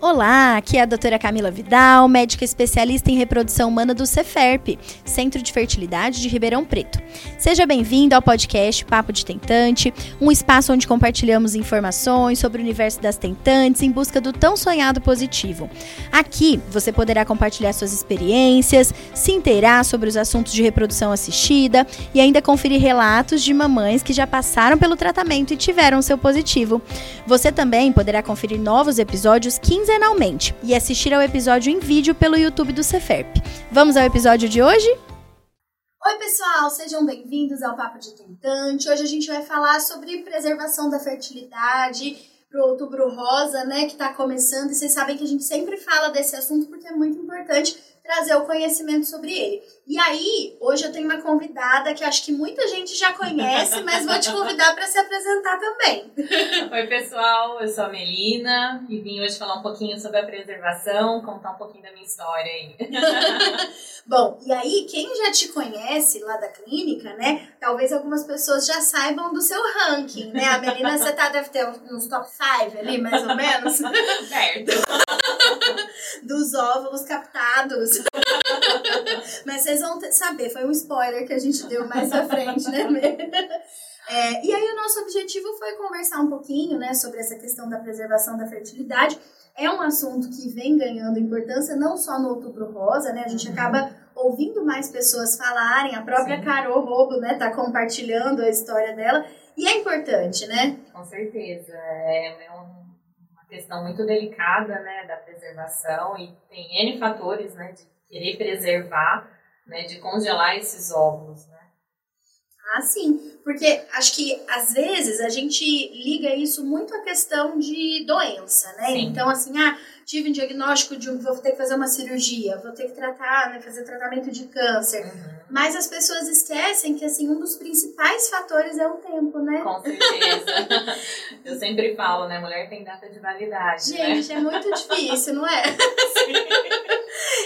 Olá, aqui é a doutora Camila Vidal, médica especialista em reprodução humana do Ceferp, Centro de Fertilidade de Ribeirão Preto. Seja bem-vindo ao podcast Papo de Tentante, um espaço onde compartilhamos informações sobre o universo das tentantes em busca do tão sonhado positivo. Aqui você poderá compartilhar suas experiências, se inteirar sobre os assuntos de reprodução assistida e ainda conferir relatos de mamães que já passaram pelo tratamento e tiveram seu positivo. Você também poderá conferir novos episódios 15 quinzenalmente e assistir ao episódio em vídeo pelo YouTube do Ceferp. Vamos ao episódio de hoje? Oi, pessoal, sejam bem-vindos ao Papo de Tentante. Hoje a gente vai falar sobre preservação da fertilidade para o outubro rosa, né, que está começando. E vocês sabem que a gente sempre fala desse assunto porque é muito importante trazer o conhecimento sobre ele. E aí, hoje eu tenho uma convidada que acho que muita gente já conhece, mas vou te convidar para se apresentar também. Oi, pessoal, eu sou a Melina e vim hoje falar um pouquinho sobre a preservação, contar um pouquinho da minha história aí. Bom, e aí, quem já te conhece lá da clínica, né? Talvez algumas pessoas já saibam do seu ranking, né? A Melina, você tá, deve ter uns top 5 ali, mais ou menos. Certo. Dos óvulos captados. Mas vocês vão saber, foi um spoiler que a gente deu mais à frente, né? É, e aí o nosso objetivo foi conversar um pouquinho, né, sobre essa questão da preservação da fertilidade. É um assunto que vem ganhando importância não só no Outubro Rosa, né? A gente uhum. acaba ouvindo mais pessoas falarem, a própria Sim. Carol Robo, né, tá compartilhando a história dela, e é importante, né? Com certeza. É, é uma questão muito delicada, né, da preservação e tem N fatores, né, de querer preservar, né, de congelar esses óvulos, né? Ah, sim, porque acho que às vezes a gente liga isso muito à questão de doença, né? Sim. Então, assim, ah, tive um diagnóstico de um, vou ter que fazer uma cirurgia, vou ter que tratar, né, fazer tratamento de câncer. Uhum. Mas as pessoas esquecem que, assim, um dos principais fatores é o tempo, né? Com certeza. Eu sempre falo, né, mulher tem data de validade, né? Gente, né? é muito difícil, não é? Sim.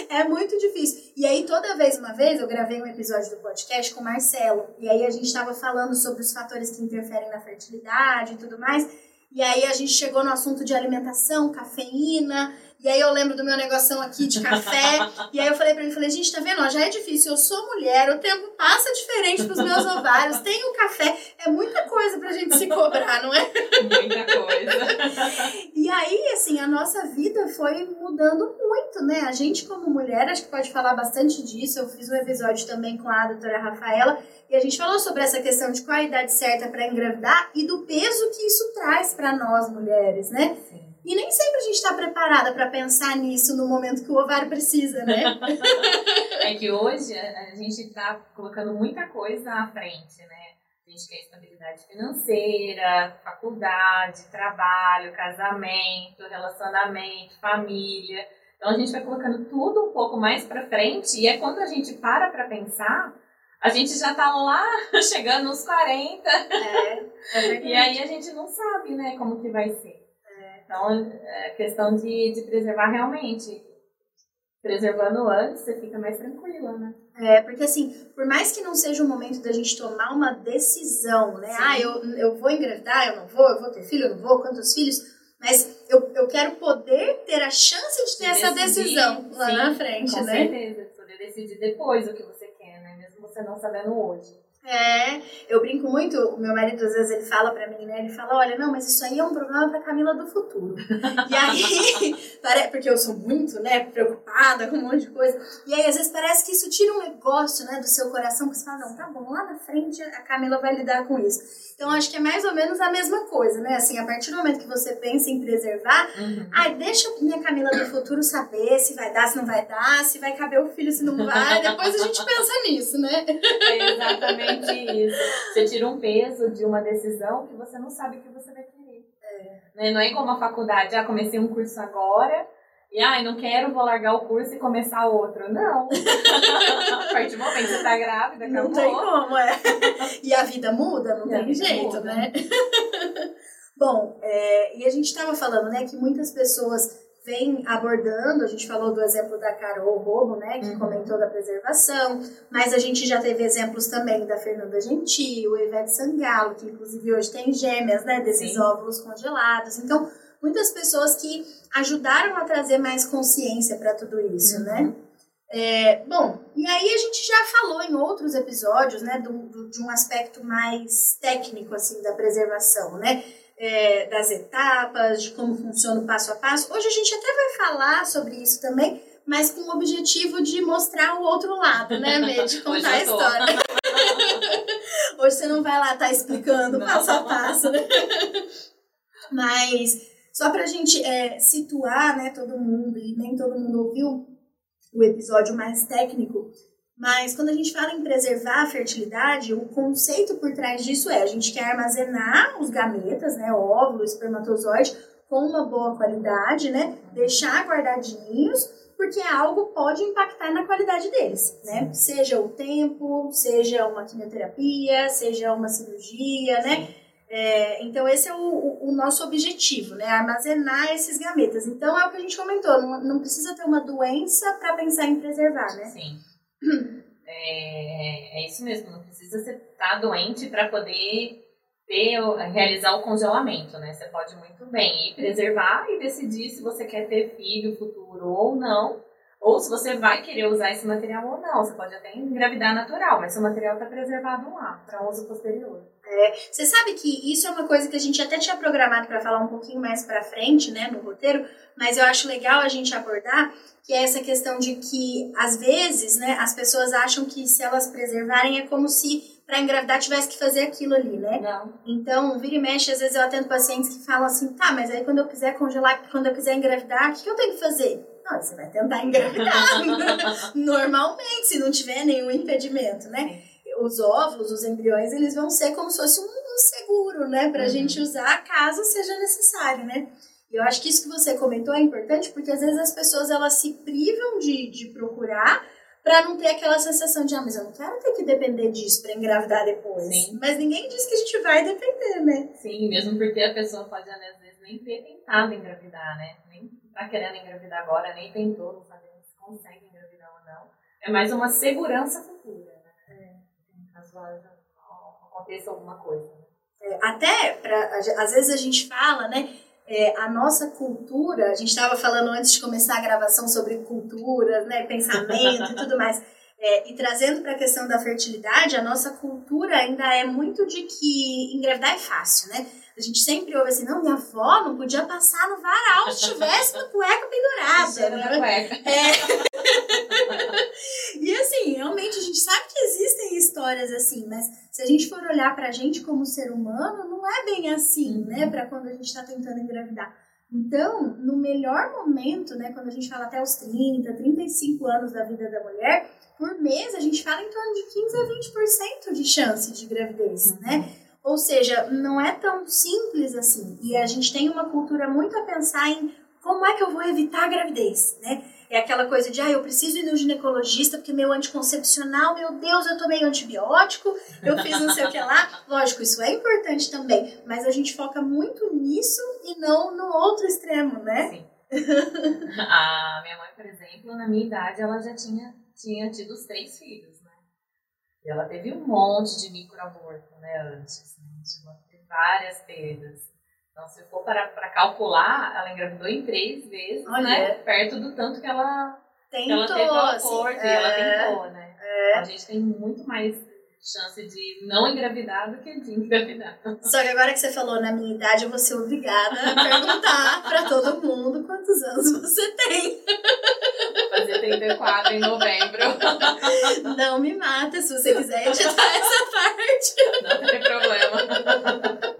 É muito difícil. E aí, toda vez, uma vez, eu gravei um episódio do podcast com o Marcelo. E aí, a gente estava falando sobre os fatores que interferem na fertilidade e tudo mais. E aí, a gente chegou no assunto de alimentação, cafeína. E aí eu lembro do meu negocinho aqui de café. e aí eu falei pra ele, falei, gente, tá vendo? Ó, já é difícil, eu sou mulher, o tempo passa diferente pros meus ovários, tem o café, é muita coisa pra gente se cobrar, não é? Muita coisa. e aí, assim, a nossa vida foi mudando muito, né? A gente como mulher, acho que pode falar bastante disso. Eu fiz um episódio também com a doutora Rafaela, e a gente falou sobre essa questão de qual a idade certa para engravidar e do peso que isso traz para nós mulheres, né? Sim. E nem sempre a gente está preparada para pensar nisso no momento que o ovário precisa, né? é que hoje a gente está colocando muita coisa à frente, né? A gente quer estabilidade financeira, faculdade, trabalho, casamento, relacionamento, família. Então a gente vai colocando tudo um pouco mais para frente e é quando a gente para para pensar, a gente já tá lá chegando nos 40. É, é e aí a gente não sabe, né, como que vai ser. Então, é questão de, de preservar realmente. Preservando antes, você fica mais tranquila, né? É, porque assim, por mais que não seja o momento da gente tomar uma decisão, né? Sim. Ah, eu, eu vou engravidar, eu não vou, eu vou ter filho, eu não vou, quantos filhos? Mas eu, eu quero poder ter a chance de ter de essa decidir, decisão lá sim, na frente, com né? Com certeza, poder decidir depois o que você quer, né? Mesmo você não sabendo hoje. É, eu brinco muito, o meu marido às vezes ele fala pra mim, né? Ele fala, olha, não, mas isso aí é um problema pra Camila do futuro. e aí, porque eu sou muito, né, preocupada com um monte de coisa. E aí, às vezes, parece que isso tira um negócio, né, do seu coração, que você fala, não, tá bom, lá na frente a Camila vai lidar com isso. Então, acho que é mais ou menos a mesma coisa, né? Assim, a partir do momento que você pensa em preservar, uhum. ai, deixa minha Camila do futuro saber se vai dar, se não vai dar, se vai caber o filho, se não vai. Depois a gente pensa nisso, né? É exatamente exatamente isso. Você tira um peso de uma decisão que você não sabe que você vai querer. É. Né? Não é como a faculdade, ah, comecei um curso agora, e ah, não quero, vou largar o curso e começar outro. Não. a partir do momento que você tá grávida, acabou. Não tem como, é. E a vida muda, não tem jeito, muda. né? Bom, é, e a gente estava falando, né, que muitas pessoas vem abordando, a gente falou do exemplo da Carol Robo, né, que uhum. comentou da preservação, mas a gente já teve exemplos também da Fernanda Gentil, Ivete Sangalo, que inclusive hoje tem gêmeas, né, desses Sim. óvulos congelados. Então, muitas pessoas que ajudaram a trazer mais consciência para tudo isso, né? Uhum. né? É, bom, e aí a gente já falou em outros episódios, né, do, do, de um aspecto mais técnico, assim, da preservação, né? É, das etapas, de como funciona o passo a passo. Hoje a gente até vai falar sobre isso também, mas com o objetivo de mostrar o outro lado, né, Mê? De contar a história. Hoje você não vai lá estar tá explicando não. passo a passo, né? Mas só pra gente é, situar, né, todo mundo, e nem todo mundo ouviu o episódio mais técnico, mas quando a gente fala em preservar a fertilidade, o conceito por trás disso é a gente quer armazenar os gametas, né, óvulo, espermatozoide, com uma boa qualidade, né, deixar guardadinhos, porque algo pode impactar na qualidade deles, né? Seja o tempo, seja uma quimioterapia, seja uma cirurgia, né? É, então, esse é o, o, nosso objetivo, né? Armazenar esses gametas. Então, é o que a gente comentou, não, não precisa ter uma doença para pensar em preservar, né? Sim. É, é isso mesmo, não precisa estar tá doente para poder ter, realizar o congelamento, né? Você pode muito bem ir preservar e decidir se você quer ter filho futuro ou não, ou se você vai querer usar esse material ou não. Você pode até engravidar natural, mas seu material está preservado lá, para uso posterior. É, você sabe que isso é uma coisa que a gente até tinha programado para falar um pouquinho mais para frente, né, no roteiro, mas eu acho legal a gente abordar que é essa questão de que às vezes, né, as pessoas acham que se elas preservarem é como se para engravidar tivesse que fazer aquilo ali, né? Não. Então, vira e mexe, às vezes eu atendo pacientes que falam assim, tá, mas aí quando eu quiser congelar, quando eu quiser engravidar, o que eu tenho que fazer? Não, você vai tentar engravidar normalmente, se não tiver nenhum impedimento, né? Os óvulos, os embriões, eles vão ser como se fosse um, um seguro, né? Pra uhum. gente usar caso seja necessário, né? E eu acho que isso que você comentou é importante porque às vezes as pessoas elas se privam de, de procurar para não ter aquela sensação de, ah, mas eu não quero ter que depender disso para engravidar depois. Sim. Mas ninguém diz que a gente vai depender, né? Sim, mesmo porque a pessoa pode, às vezes, nem ter tentado engravidar, né? Nem tá querendo engravidar agora, nem tentou, não sabe se consegue engravidar ou não. É mais uma segurança futura, aconteça alguma coisa. É, até, pra, às vezes a gente fala, né? é, a nossa cultura, a gente estava falando antes de começar a gravação sobre culturas, né, pensamento e tudo mais, é, e trazendo para a questão da fertilidade, a nossa cultura ainda é muito de que engravidar é fácil, né? A gente sempre ouve assim, não, minha avó não podia passar no varal se tivesse uma cueca pendurada. Né? Cueca. É. e assim, realmente a gente sabe que existem histórias assim, mas se a gente for olhar pra gente como ser humano, não é bem assim, uhum. né? Pra quando a gente tá tentando engravidar. Então, no melhor momento, né, quando a gente fala até os 30, 35 anos da vida da mulher, por mês a gente fala em torno de 15 a 20% de chance de gravidez, uhum. né? Ou seja, não é tão simples assim. E a gente tem uma cultura muito a pensar em como é que eu vou evitar a gravidez, né? É aquela coisa de, ah, eu preciso ir no ginecologista porque meu anticoncepcional, meu Deus, eu tomei antibiótico, eu fiz não sei o que lá. Lógico, isso é importante também, mas a gente foca muito nisso e não no outro extremo, né? Sim. a minha mãe, por exemplo, na minha idade, ela já tinha, tinha tido os três filhos, né? E ela teve um monte de microaborto, né, antes. Né? Ter várias perdas. Então, se for para, para calcular, ela engravidou em três vezes, Olha. né? Perto do tanto que ela, tentou, que ela teve o aborto assim, e ela é, tentou, né? É. Então, a gente tem muito mais chance de não engravidar do que de engravidar. Só que agora que você falou na minha idade, eu vou ser obrigada a perguntar para todo mundo quantos anos você tem. Vou fazer 34 em novembro. Não me mata se você quiser editar essa parte. Não tem problema.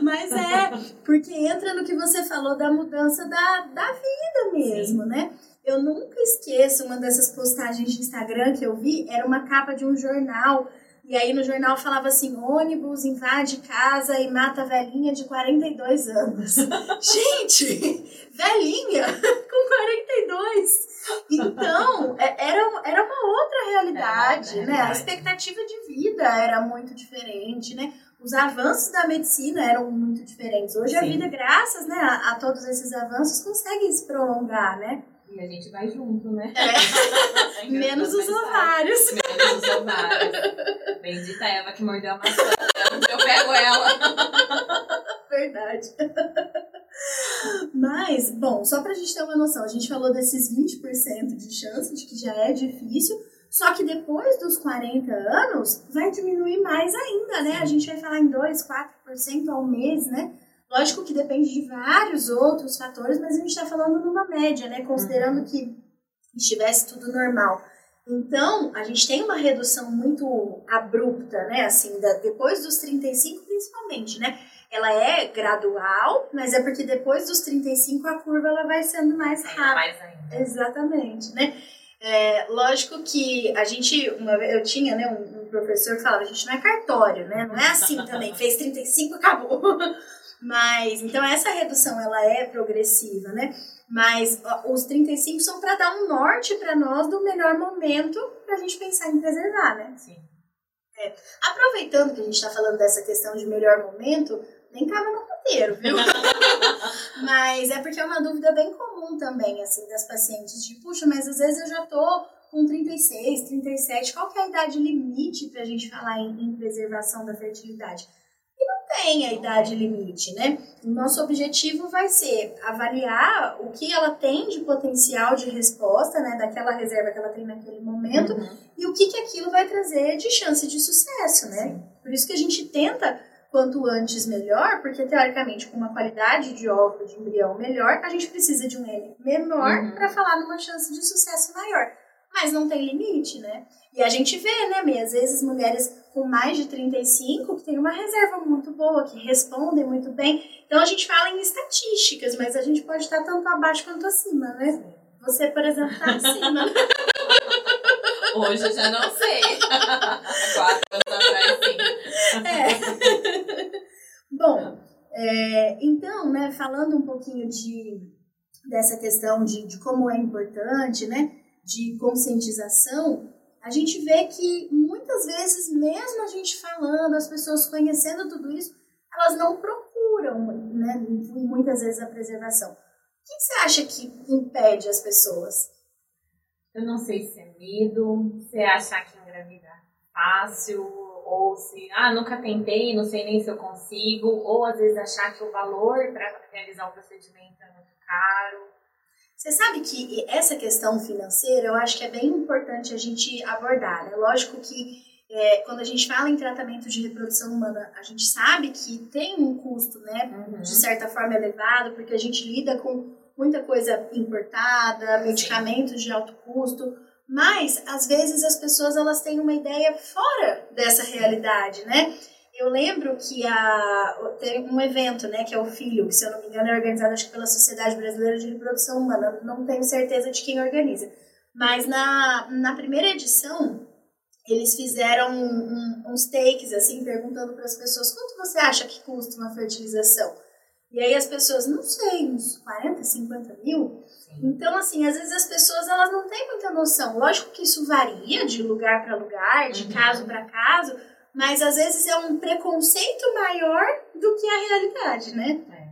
Mas é, porque entra no que você falou da mudança da, da vida mesmo, Sim. né? Eu nunca esqueço uma dessas postagens de Instagram que eu vi, era uma capa de um jornal. E aí no jornal falava assim: ônibus invade casa e mata velhinha de 42 anos. Gente, velhinha com 42. Então, é, era, era uma outra realidade, é, né? A expectativa de vida era muito diferente, né? Os avanços da medicina eram muito diferentes. Hoje Sim. a vida, graças né, a, a, todos esses avanços, consegue se prolongar, né? E a gente vai junto, né? É. Menos os ovários. Menos os ovários. Bendita Eva que mordeu a maçã. Eu pego ela. Verdade. Mas, bom, só pra gente ter uma noção, a gente falou desses 20% de chance de que já é difícil, só que depois dos 40 anos vai diminuir mais ainda, né? A gente vai falar em 2, 4% ao mês, né? Lógico que depende de vários outros fatores, mas a gente está falando numa média, né? Considerando uhum. que estivesse tudo normal. Então, a gente tem uma redução muito abrupta, né? Assim, da, depois dos 35, principalmente, né? Ela é gradual, mas é porque depois dos 35 a curva ela vai sendo mais rápida. Mais ainda. Exatamente, né? É, lógico que a gente, uma eu tinha né, um, um, professor que falava, a gente não é cartório, né? Não é assim também, fez 35, acabou. Mas, então essa redução ela é progressiva, né? Mas os 35 são para dar um norte para nós do melhor momento para a gente pensar em preservar, né? Sim. É. Aproveitando que a gente está falando dessa questão de melhor momento, nem cabe no viu? mas é porque é uma dúvida bem comum também, assim, das pacientes, de, puxa, mas às vezes eu já tô com 36, 37, qual que é a idade limite para a gente falar em, em preservação da fertilidade? tem a idade limite, né? O nosso objetivo vai ser avaliar o que ela tem de potencial de resposta, né, daquela reserva que ela tem naquele momento uhum. e o que, que aquilo vai trazer de chance de sucesso, né? Sim. Por isso que a gente tenta quanto antes melhor, porque teoricamente com uma qualidade de óvulo de embrião melhor, a gente precisa de um N menor uhum. para falar numa chance de sucesso maior. Mas não tem limite, né? E a gente vê, né, Mê, às vezes mulheres com mais de 35 que tem uma reserva muito boa, que respondem muito bem. Então a gente fala em estatísticas, mas a gente pode estar tanto abaixo quanto acima, né? Você, por exemplo, está acima. Hoje eu já não sei. Quatro anos atrás, sim. É. Bom, é, então, né, falando um pouquinho de, dessa questão de, de como é importante, né, de conscientização, a gente vê que muitas vezes, mesmo a gente falando, as pessoas conhecendo tudo isso, elas não procuram, né, muitas vezes a preservação. O que você acha que impede as pessoas? Eu não sei se é medo, se é achar que engravida fácil, ou se, ah, nunca tentei, não sei nem se eu consigo, ou às vezes achar que o valor para realizar o procedimento é muito caro. Você sabe que essa questão financeira eu acho que é bem importante a gente abordar. Né? Lógico que é, quando a gente fala em tratamento de reprodução humana, a gente sabe que tem um custo, né, uhum. de certa forma elevado, porque a gente lida com muita coisa importada, medicamentos de alto custo, mas às vezes as pessoas elas têm uma ideia fora dessa realidade, né? Eu lembro que a, tem um evento, né, que é o Filho, que se eu não me engano é organizado acho que pela Sociedade Brasileira de Reprodução Humana, não tenho certeza de quem organiza. Mas na, na primeira edição, eles fizeram um, um, uns takes, assim, perguntando para as pessoas quanto você acha que custa uma fertilização? E aí as pessoas, não sei, uns 40, 50 mil? Então, assim, às vezes as pessoas elas não têm muita noção. Lógico que isso varia de lugar para lugar, de uhum. caso para caso, mas às vezes é um preconceito maior do que a realidade, né? É.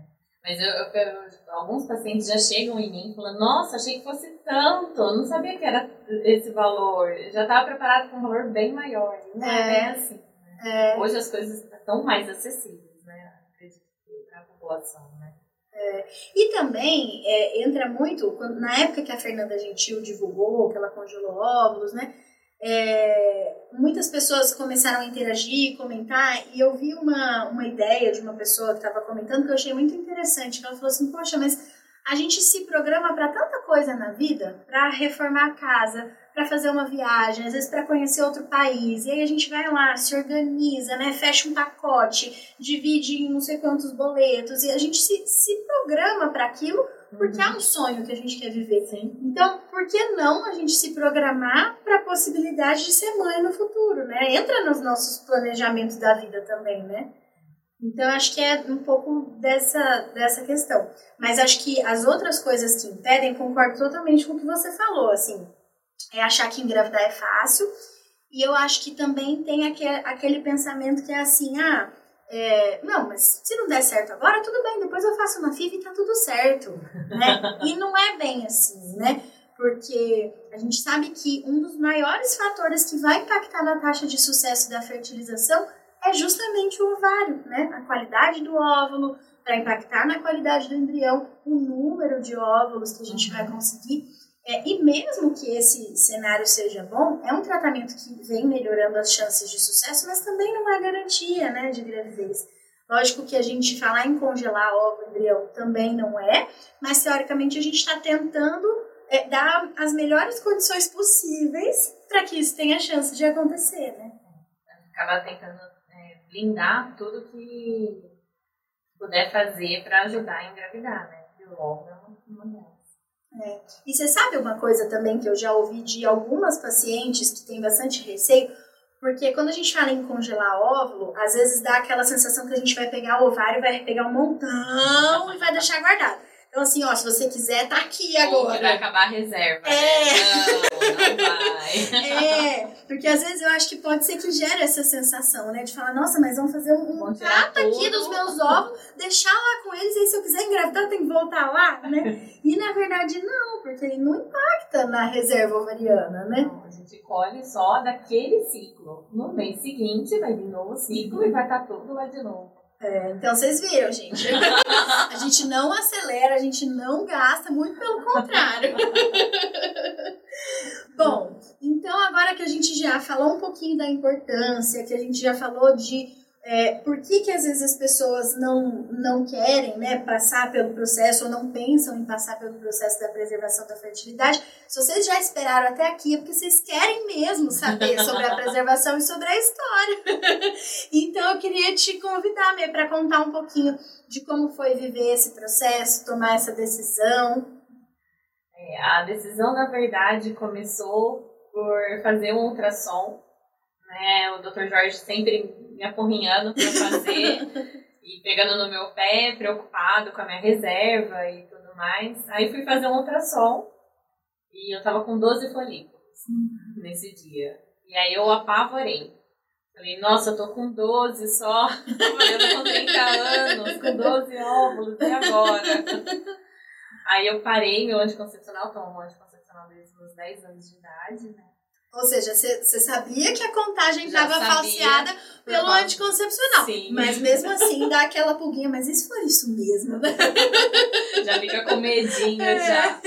Mas eu, eu, alguns pacientes já chegam em mim falando, nossa, achei que fosse tanto, eu não sabia que era esse valor, eu já estava preparado para um valor bem maior. Não é, é assim. Né? É. Hoje as coisas estão mais acessíveis, população, né? É, e também é, entra muito, quando, na época que a Fernanda Gentil divulgou que ela congelou óvulos, né? é, muitas pessoas começaram a interagir, comentar, e eu vi uma, uma ideia de uma pessoa que estava comentando que eu achei muito interessante. Que ela falou assim: Poxa, mas a gente se programa para tanta coisa na vida, para reformar a casa, para fazer uma viagem, às vezes para conhecer outro país. E aí a gente vai lá, se organiza, né? Fecha um pacote, divide em não sei quantos boletos, e a gente se, se programa para aquilo porque uhum. é um sonho que a gente quer viver. Sim. Então, por que não a gente se programar para a possibilidade de ser mãe no futuro, né? Entra nos nossos planejamentos da vida também, né? Então, acho que é um pouco dessa, dessa questão. Mas acho que as outras coisas que impedem, concordo totalmente com o que você falou, assim, é achar que engravidar é fácil. E eu acho que também tem aquele, aquele pensamento que é assim, ah, é, não, mas se não der certo agora, tudo bem, depois eu faço uma FIV e tá tudo certo, né? e não é bem assim, né? Porque a gente sabe que um dos maiores fatores que vai impactar na taxa de sucesso da fertilização é justamente o ovário, né? A qualidade do óvulo, para impactar na qualidade do embrião, o número de óvulos que a gente vai conseguir. É, e mesmo que esse cenário seja bom, é um tratamento que vem melhorando as chances de sucesso, mas também não é garantia né, de gravidez. Lógico que a gente falar em congelar óvulo embrião também não é, mas teoricamente a gente está tentando é, dar as melhores condições possíveis para que isso tenha chance de acontecer, né? Acaba tentando é, blindar tudo que puder fazer para ajudar a engravidar, né? E o óvulo é uma delas. É. E você sabe uma coisa também que eu já ouvi de algumas pacientes que têm bastante receio? Porque quando a gente fala em congelar óvulo, às vezes dá aquela sensação que a gente vai pegar o ovário, vai pegar um montão e vai deixar guardado. Então, assim, ó, se você quiser, tá aqui agora. Vai acabar a reserva. É. Né? Não, não vai. É, porque às vezes eu acho que pode ser que gere essa sensação, né? De falar, nossa, mas vamos fazer um, um trato aqui dos meus óvulos, deixar lá com eles, e aí se eu quiser engravidar, tem que voltar lá, né? E na verdade não, porque ele não impacta na reserva ovariana, né? Não, a gente colhe só daquele ciclo. No mês seguinte vai vir novo ciclo e vai estar tá tudo lá de novo. É, então vocês viram, gente. gente não acelera, a gente não gasta, muito pelo contrário. Bom, então agora que a gente já falou um pouquinho da importância, que a gente já falou de é, por que, que às vezes as pessoas não, não querem né, passar pelo processo ou não pensam em passar pelo processo da preservação da fertilidade? Se vocês já esperaram até aqui, é porque vocês querem mesmo saber sobre a preservação e sobre a história. então eu queria te convidar para contar um pouquinho de como foi viver esse processo, tomar essa decisão. É, a decisão, na verdade, começou por fazer um ultrassom. Né? O Dr. Jorge sempre me apurrinhando para fazer e pegando no meu pé, preocupado com a minha reserva e tudo mais. Aí fui fazer um ultrassom e eu tava com 12 folículos uhum. nesse dia. E aí eu apavorei. Falei, nossa, eu tô com 12 só. Eu tô com 30 anos, com 12 óvulos, e agora? Aí eu parei meu anticoncepcional, tomo um anticoncepcional desde os 10 anos de idade, né? Ou seja, você sabia que a contagem estava falseada pelo anticoncepcional. Sim. Mas mesmo assim dá aquela pulguinha, mas isso foi isso mesmo, né? Já fica com medinho é. já.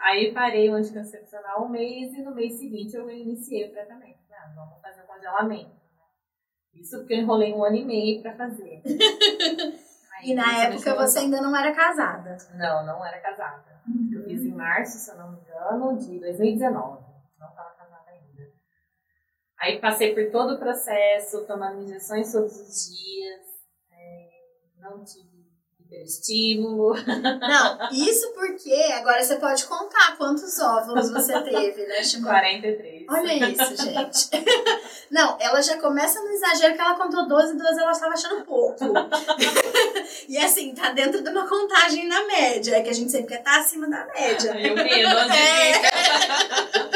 Aí parei o anticoncepcional um mês e no mês seguinte eu iniciei o tratamento. Ah, vamos fazer o congelamento. Isso porque eu enrolei um ano e meio para fazer. Aí, e na época você ainda não era casada? Não, não era casada. Uhum. Eu fiz em março, se eu não me engano, de 2019. Não estava Aí passei por todo o processo, tomando injeções todos os dias, é, não tive hiperestímulo. Não, isso porque agora você pode contar quantos óvulos você teve, né, Shimon? 43. Olha isso, gente. Não, ela já começa no exagero que ela contou 12, 12 ela estava achando pouco. e assim, tá dentro de uma contagem na média, é que a gente sempre quer estar tá acima da média. E o medo, é.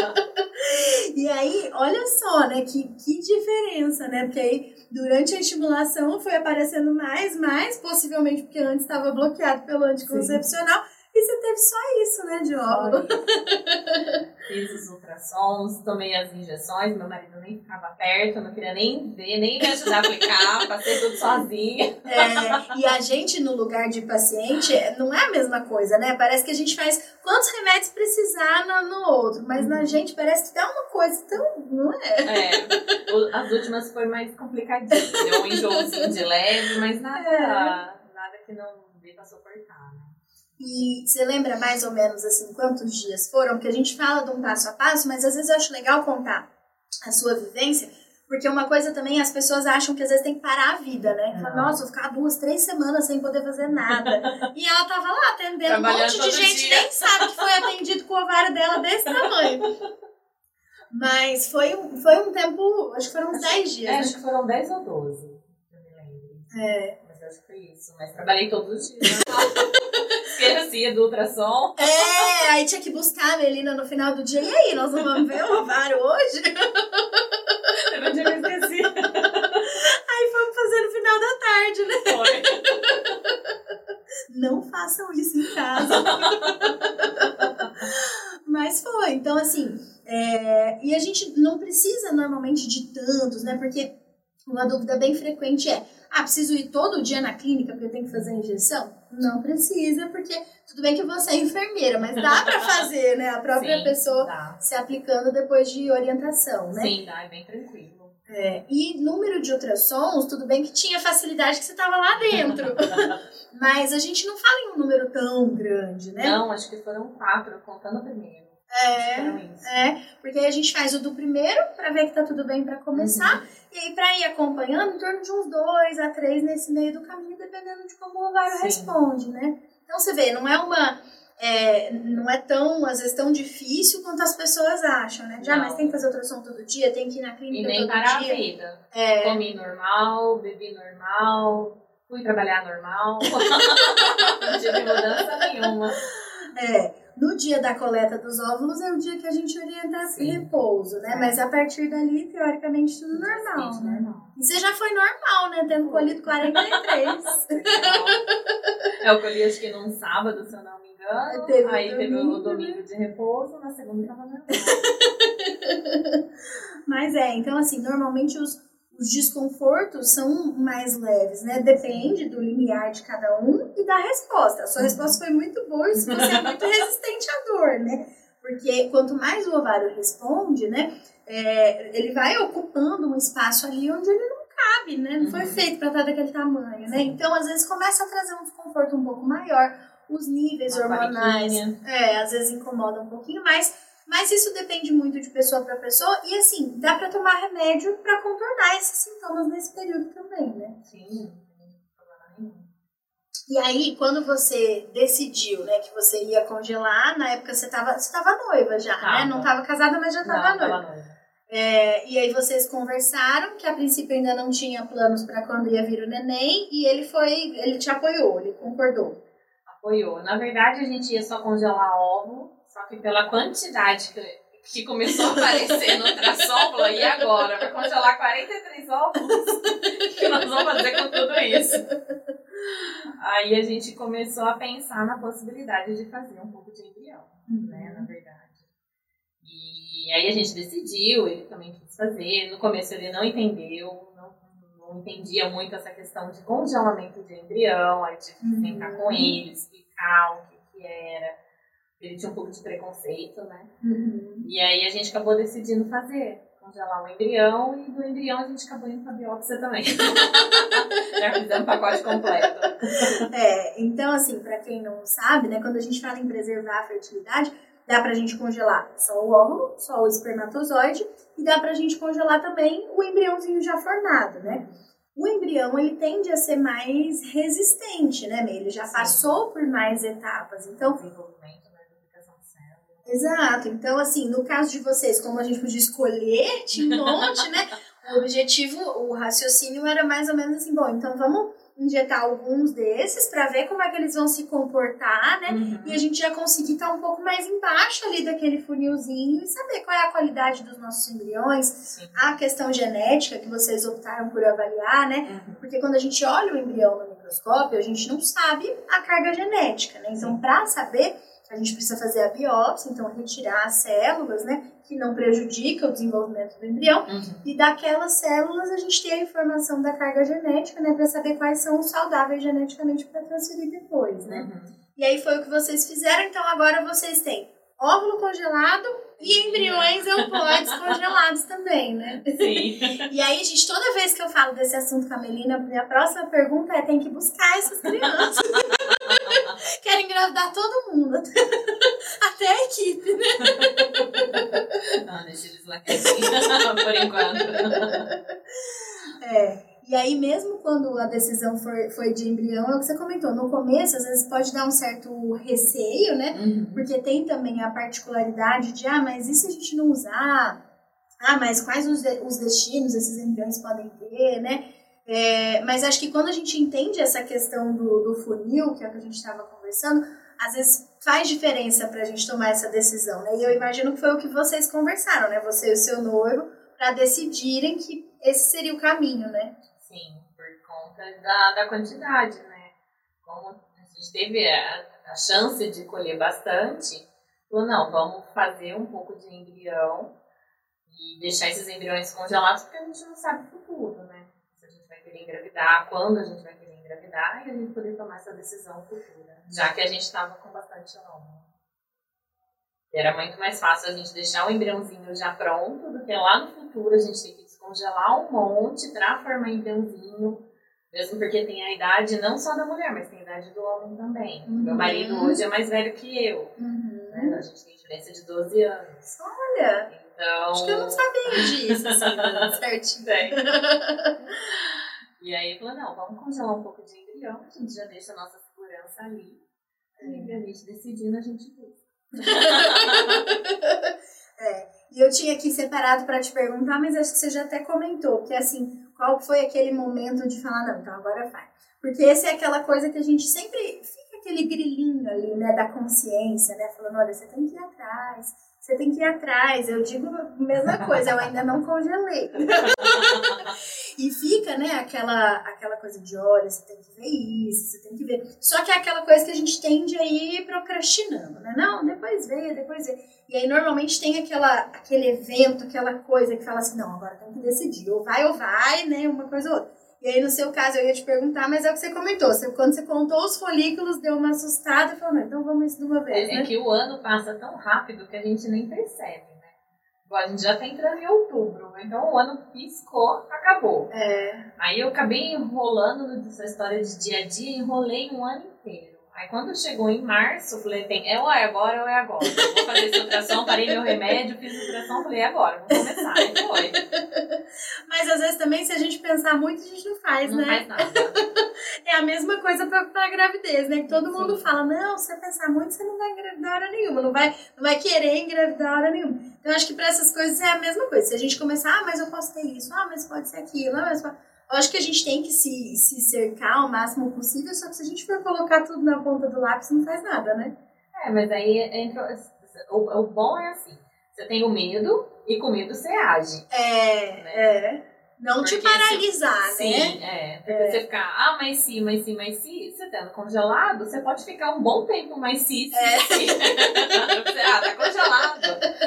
E aí, olha só, né, que, que diferença, né? Porque aí, durante a estimulação, foi aparecendo mais, mais, possivelmente porque antes estava bloqueado pelo anticoncepcional. Sim. E você teve só isso, né, óvulo? Fiz os ultrassons, tomei as injeções, meu marido nem ficava perto, não queria nem ver, nem me ajudar a aplicar, passei tudo sozinha. É, e a gente, no lugar de paciente, não é a mesma coisa, né? Parece que a gente faz quantos remédios precisar no, no outro, mas uhum. na gente parece que dá uma coisa tão. Não é? É, as últimas foram mais complicadinhas, deu um enjoozinho de leve, mas nada, é. nada que não dê pra suportar, né? E você lembra mais ou menos assim quantos dias foram? Porque a gente fala de um passo a passo, mas às vezes eu acho legal contar a sua vivência, porque uma coisa também as pessoas acham que às vezes tem que parar a vida, né? Fala, Nossa, vou ficar duas, três semanas sem poder fazer nada. e ela tava lá atendendo um monte de gente, dia. nem sabe que foi atendido com o ovário dela desse tamanho. Mas foi, foi um tempo, acho que foram uns 10 dias. É, né? Acho que foram 10 ou 12, eu me lembro. É. Mas acho que foi isso. Mas trabalhei todos os dias. esquecia do ultrassom. É, aí tinha que buscar a Melina no final do dia. E aí, nós não vamos ver o ovário hoje? Teve um dia que eu esqueci. Aí fomos fazer no final da tarde, né? Foi. Não façam isso em casa. Mas foi. Então, assim, é... e a gente não precisa normalmente de tantos, né? Porque uma dúvida bem frequente é Ah, preciso ir todo dia na clínica porque eu tenho que fazer a injeção? Não precisa, porque tudo bem que você é enfermeira, mas dá para fazer, né? A própria Sim, pessoa dá. se aplicando depois de orientação, né? Sim, dá, é bem tranquilo. É, e número de ultrassons, tudo bem que tinha facilidade que você estava lá dentro. mas a gente não fala em um número tão grande, né? Não, acho que foram quatro, contando o primeiro. É, é, porque aí a gente faz o do primeiro para ver que tá tudo bem para começar. Uhum. E aí, para ir acompanhando, em torno de uns dois a três nesse meio do caminho, dependendo de como o ovário Sim. responde, né? Então você vê, não é uma. é, não é tão, às vezes, tão difícil quanto as pessoas acham, né? Já, Não. mas tem que fazer ultrassom todo dia, tem que ir na E clínica nem todo parar a dia. vida. É, Comi normal, bebi normal, fui trabalhar normal. não tive mudança nenhuma. é. No dia da coleta dos óvulos é o dia que a gente orienta esse Sim. repouso, né? É. Mas a partir dali, teoricamente, tudo normal, Gente, né? normal. E você já foi normal, né? Tendo colhido 43. É, eu colhi acho que num sábado, se eu não me engano. Teve o aí teve o domingo, domingo de repouso, na segunda tava normal. Mas é, então assim, normalmente os, os desconfortos são mais leves, né? Depende do limiar de cada um e da resposta. A sua resposta foi muito boa e se você é muito resistente à dor, né? Porque quanto mais o ovário responde, né? é, ele vai ocupando um espaço ali onde ele não cabe, né? Não foi Uhum. feito para estar daquele tamanho, né? Então, às vezes, começa a trazer um desconforto um pouco maior. Os níveis Uma hormonais, é, às vezes incomoda um pouquinho mais, mas isso depende muito de pessoa para pessoa e assim, dá para tomar remédio para contornar esses sintomas nesse período também, né? Sim. E aí, quando você decidiu, né, que você ia congelar, na época você tava, você tava noiva já, né? Tava. Não tava casada, mas já tava Não, noiva. tava noiva. É, e aí vocês conversaram, que a princípio ainda não tinha planos para quando ia vir o neném, e ele foi, ele te apoiou, ele concordou. Apoiou. Na verdade, a gente ia só congelar óvulo, só que pela quantidade que, começou a aparecer no ultrassom, e agora? Vai congelar 43 óvulos? O que nós vamos fazer com tudo isso? Aí a gente começou a pensar na possibilidade de fazer um pouco de embrião, né, na verdade. E aí a gente decidiu, ele também quis fazer. No começo ele não entendeu, não, não entendia muito essa questão de congelamento de embrião, aí tive que Uhum. sentar com ele, explicar o que, que era. Ele tinha um pouco de preconceito, né? Uhum. E aí a gente acabou decidindo fazer, congelar o embrião, e do embrião a gente acabou indo pra biópsia também. Já fizemos um pacote completo. É, então, assim, pra quem não sabe, né, quando a gente fala em preservar a fertilidade, dá pra gente congelar só o óvulo, só o espermatozoide, e dá pra gente congelar também o embriãozinho já formado, né? O embrião, ele tende a ser mais resistente, né? Ele já Sim. passou por mais etapas, então... Exato, então, assim, no caso de vocês, como a gente podia escolher, tinha um monte, né? O objetivo, o raciocínio era mais ou menos assim, bom, então vamos injetar alguns desses pra ver como é que eles vão se comportar, né? Uhum. E a gente já conseguir estar um pouco mais embaixo ali daquele funilzinho e saber qual é a qualidade dos nossos embriões, Sim. a questão genética que vocês optaram por avaliar, né? Uhum. Porque quando a gente olha o embrião no microscópio, a gente não sabe a carga genética, né? Então, para saber, a gente precisa fazer a biópsia, então retirar as células, né? Que não prejudica o desenvolvimento do embrião. Uhum. E daquelas células a gente tem a informação da carga genética, né? Para saber quais são os saudáveis geneticamente para transferir depois, né? Uhum. E aí foi o que vocês fizeram, então agora vocês têm óvulo congelado e embriões euploides congelados também, né? Sim. E aí, gente, toda vez que eu falo desse assunto com a Melina, minha próxima pergunta é: tem que buscar essas crianças. Engravidar todo mundo, até, até a equipe, né? Não, deixa eles lá quietinhos, por enquanto. É. E aí, mesmo quando a decisão foi, foi de embrião, é o que você comentou. No começo, às vezes pode dar um certo receio, né? Uhum. Porque tem também a particularidade de, ah, mas e se a gente não usar? Ah, mas quais os, de- os destinos esses embriões podem ter, né? É, mas acho que quando a gente entende essa questão do, do funil, que é o que a gente estava conversando, às vezes faz diferença para a gente tomar essa decisão, né? E eu imagino que foi o que vocês conversaram, né? Você e o seu noivo, para decidirem que esse seria o caminho, né? Sim, por conta da, da quantidade, né? Como a gente teve a, a chance de colher bastante, falou, não, vamos fazer um pouco de embrião e deixar esses embriões congelados, porque a gente não sabe o futuro, querer engravidar, quando a gente vai querer engravidar, e a gente poder tomar essa decisão futura, já que a gente estava com bastante hormônio. Era muito mais fácil a gente deixar o embriãozinho já pronto do que lá no futuro a gente ter que descongelar um monte para formar embriãozinho. Mesmo porque tem a idade não só da mulher, mas tem a idade do homem também. Uhum. Meu marido hoje é mais velho que eu. Uhum. Né? A gente tem diferença de 12 anos. Olha! Então... Acho que eu não sabia disso, assim, certinho. E aí falou, não, vamos congelar um pouco de embrião, a gente já deixa a nossa segurança ali. E a gente decidindo, a gente busca. é, e eu tinha aqui separado para te perguntar, mas acho que você já até comentou, que assim, qual foi aquele momento de falar, não, então agora vai. Porque esse é aquela coisa que a gente sempre fica aquele grilinho ali, né, da consciência, né, falando, olha, você tem que ir atrás, você tem que ir atrás. Eu digo a mesma coisa, eu ainda não congelei. e fica, né, aquela, aquela coisa de, olha, você tem que ver isso, você tem que ver. Só que é aquela coisa que a gente tende a ir procrastinando, né? Não, depois vê, depois vê. E aí normalmente tem aquela, aquele evento, aquela coisa que fala assim, não, agora tem que decidir, ou vai ou vai, né, uma coisa ou outra. E aí, no seu caso, eu ia te perguntar, mas é o que você comentou. Você, quando você contou os folículos, deu uma assustada e falou, então vamos isso de uma vez, é, né? É que o ano passa tão rápido que a gente nem percebe, né? a gente já tá entrando em outubro, então o ano piscou, acabou. É. Aí eu acabei enrolando nessa história de dia a dia, enrolei um ano inteiro. Aí quando chegou em março, eu falei, tem, é ou é agora ou é agora. Eu vou fazer essa ultrassom, parei meu remédio, fiz ultrassom, falei, é agora, vou começar. E foi. Mas às vezes também, se a gente pensar muito, a gente não faz, não né? Não faz nada. é a mesma coisa pra, pra gravidez, né? Que todo Sim. mundo fala, não, se você pensar muito, você não vai engravidar hora nenhuma, não vai, não vai querer engravidar hora nenhuma. Então acho que pra essas coisas é a mesma coisa. Se a gente começar, ah, mas eu posso ter isso, ah, mas pode ser aquilo, ah, mas pode... Eu acho que a gente tem que se, se cercar o máximo possível, só que se a gente for colocar tudo na ponta do lápis, não faz nada, né? É, mas aí entra. O, o bom é assim: você tem o medo e com medo você age. É, né? é. Não porque te paralisar, se, né? Sim, é. Porque é. você ficar, ah, mas sim, mas sim, mas sim, você tendo congelado, você pode ficar um bom tempo mais sim, sim, é. sim. ah, tá congelado.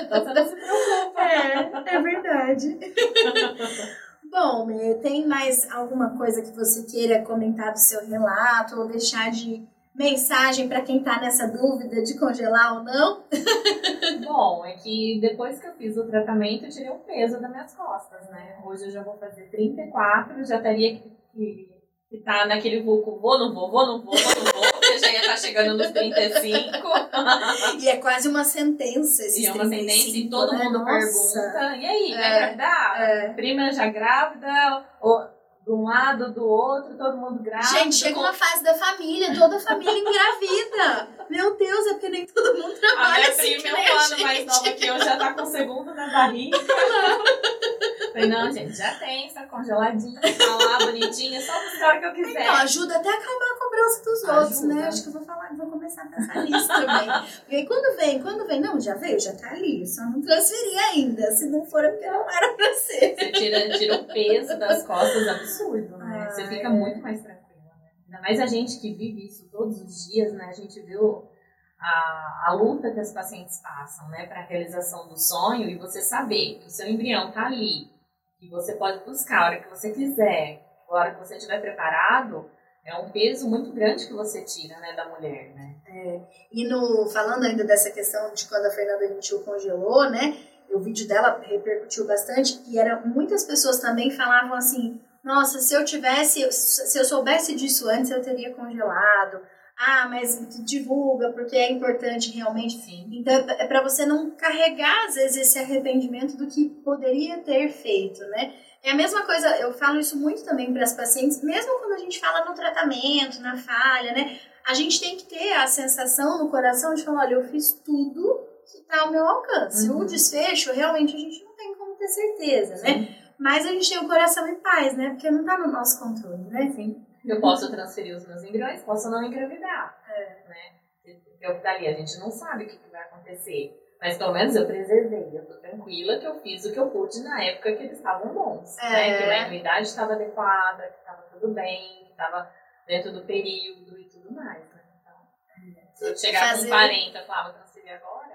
Então você não se preocupa. É, é verdade. Bom, tem mais alguma coisa que você queira comentar do seu relato ou deixar de mensagem para quem está nessa dúvida de congelar ou não? Bom, é que depois que eu fiz o tratamento, eu tirei um peso das minhas costas, né? Hoje eu já vou fazer 34, já teria que que tá naquele vulco, vou, não vou, vou, não vou, vou, não vou, porque já ia estar tá chegando nos 35. e é quase uma sentença esse E é uma sentença e todo né? mundo Nossa. pergunta, e aí, vai é, engravidar? É. Prima já grávida? Ou de um lado, do outro, todo mundo grávida. Gente, chega com... uma fase da família, toda a família engravida. Meu Deus, é porque nem todo mundo trabalha a minha assim prima é um ano mais nova que eu, já tá com o segundo na barriga. Falei, não, gente, já tem, está congeladinha, tá lá, bonitinha, só buscar a hora que eu quiser. Então, ajuda até a acalmar a cobrança dos ajuda. outros, né? Acho que eu vou falar, vou começar a pensar nisso também. Porque aí quando vem, quando vem, não, já veio, já tá ali, só não transferi ainda. Se não for, é porque não era pra ser. Você tira, tira o peso das costas absurdo, né? Você fica é. muito mais tranquila, né? Ainda mais a gente que vive isso todos os dias, né? A gente viu a, a luta que as pacientes passam, né, para a realização do sonho e você saber que o seu embrião tá ali, que você pode buscar a hora que você quiser, a hora que você estiver preparado, é um peso muito grande que você tira, né, da mulher, né? É, e no, falando ainda dessa questão de quando a Fernanda Gentil congelou, né, o vídeo dela repercutiu bastante e era, muitas pessoas também falavam assim, nossa, se eu tivesse, se eu soubesse disso antes, eu teria congelado ah, mas divulga porque é importante realmente. Sim. Então é para você não carregar às vezes esse arrependimento do que poderia ter feito, né? É a mesma coisa, eu falo isso muito também para as pacientes, mesmo quando a gente fala no tratamento, na falha, né? A gente tem que ter a sensação no coração de falar, olha, eu fiz tudo que está ao meu alcance. Uhum. O desfecho, realmente, a gente não tem como ter certeza, né? Sim. né? Mas a gente tem o coração em paz, né? Porque não está no nosso controle, né? Sim. Eu posso transferir os meus embriões, posso não engravidar. É. Né? Eu dali, a gente não sabe o que, que vai acontecer. Mas pelo menos eu preservei, eu tô tranquila que eu fiz o que eu pude na época que eles estavam bons. É. Né? Que a imunidade estava adequada, que estava tudo bem, que estava dentro do período e tudo mais. Né? Então, se eu chegar Fazer... com 40 e falar, vou transferir agora,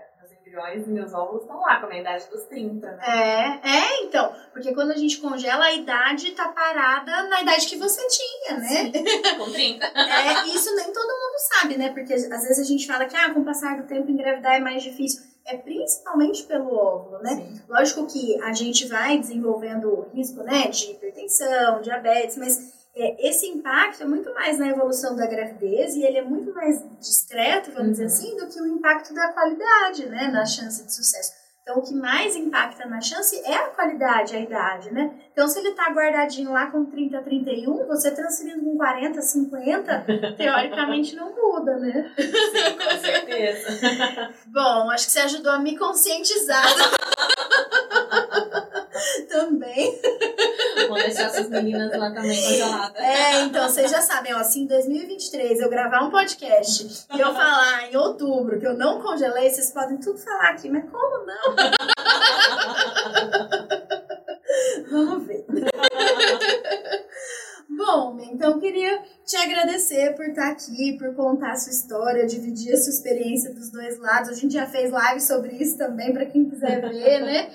embriões e meus óvulos estão lá, com a idade dos 30, né? É, é, então. Porque quando a gente congela, a idade tá parada na idade que você tinha, né? Sim, com 30. É, isso nem todo mundo sabe, né? Porque às vezes a gente fala que ah, com o passar do tempo engravidar é mais difícil. É principalmente pelo óvulo, né? Sim. Lógico que a gente vai desenvolvendo risco, né, de hipertensão, diabetes, mas é, esse impacto é muito mais na evolução da gravidez e ele é muito mais discreto, vamos dizer Uhum. assim, do que o impacto da qualidade, né, na chance de sucesso. Então, o que mais impacta na chance é a qualidade, a idade, né? Então, se ele tá guardadinho lá com 30, 31, você transferindo com 40, 50, teoricamente não muda, né? Sim, com certeza. Bom, acho que você ajudou a me conscientizar também. Vou deixar essas meninas lá também congeladas. É, então vocês já sabem, ó, se em 2023 eu gravar um podcast e eu falar em outubro que eu não congelei, vocês podem tudo falar aqui, mas como não? Vamos ver. Bom, então queria te agradecer por estar aqui, por contar a sua história, dividir a sua experiência dos dois lados. A gente já fez live sobre isso também, para quem quiser ver, né?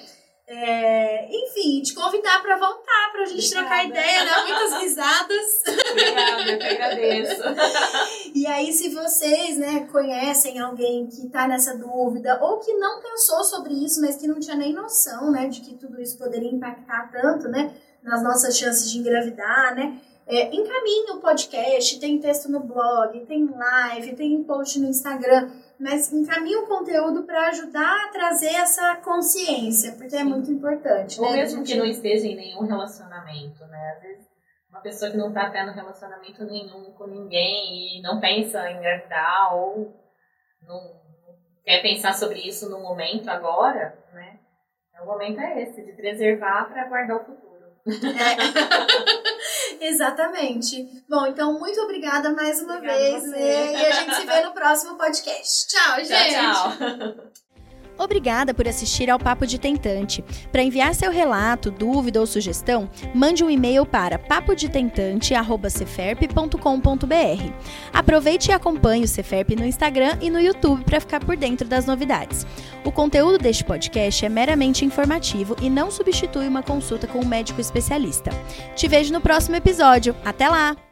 É, enfim, te convidar para voltar, para a gente Obrigada. trocar ideia, dar muitas risadas. Obrigada, eu que agradeço. E aí, se vocês, né, conhecem alguém que está nessa dúvida ou que não pensou sobre isso, mas que não tinha nem noção, né, de que tudo isso poderia impactar tanto, né, nas nossas chances de engravidar, né, é, encaminhe o podcast, tem texto no blog, tem live, tem post no Instagram, mas encaminhe o conteúdo para ajudar a trazer essa consciência, porque é Sim. muito importante, Ou né? mesmo da que gente- não esteja em nenhum relacionamento, né? Às vezes, uma pessoa que não tá tendo relacionamento nenhum com ninguém e não pensa em engravidar ou não quer pensar sobre isso no momento agora, né? O momento é esse, de preservar para guardar o futuro. É. Exatamente. Bom, então muito obrigada mais uma Obrigada vez, né? E a gente se vê no próximo podcast. Tchau, gente. Tchau, tchau. Obrigada por assistir ao Papo de Tentante. Para enviar seu relato, dúvida ou sugestão, mande um e-mail para papodetentante@ceferp.com.br. Aproveite e acompanhe o Ceferp no Instagram e no YouTube para ficar por dentro das novidades. O conteúdo deste podcast é meramente informativo e não substitui uma consulta com um médico especialista. Te vejo no próximo episódio. Até lá!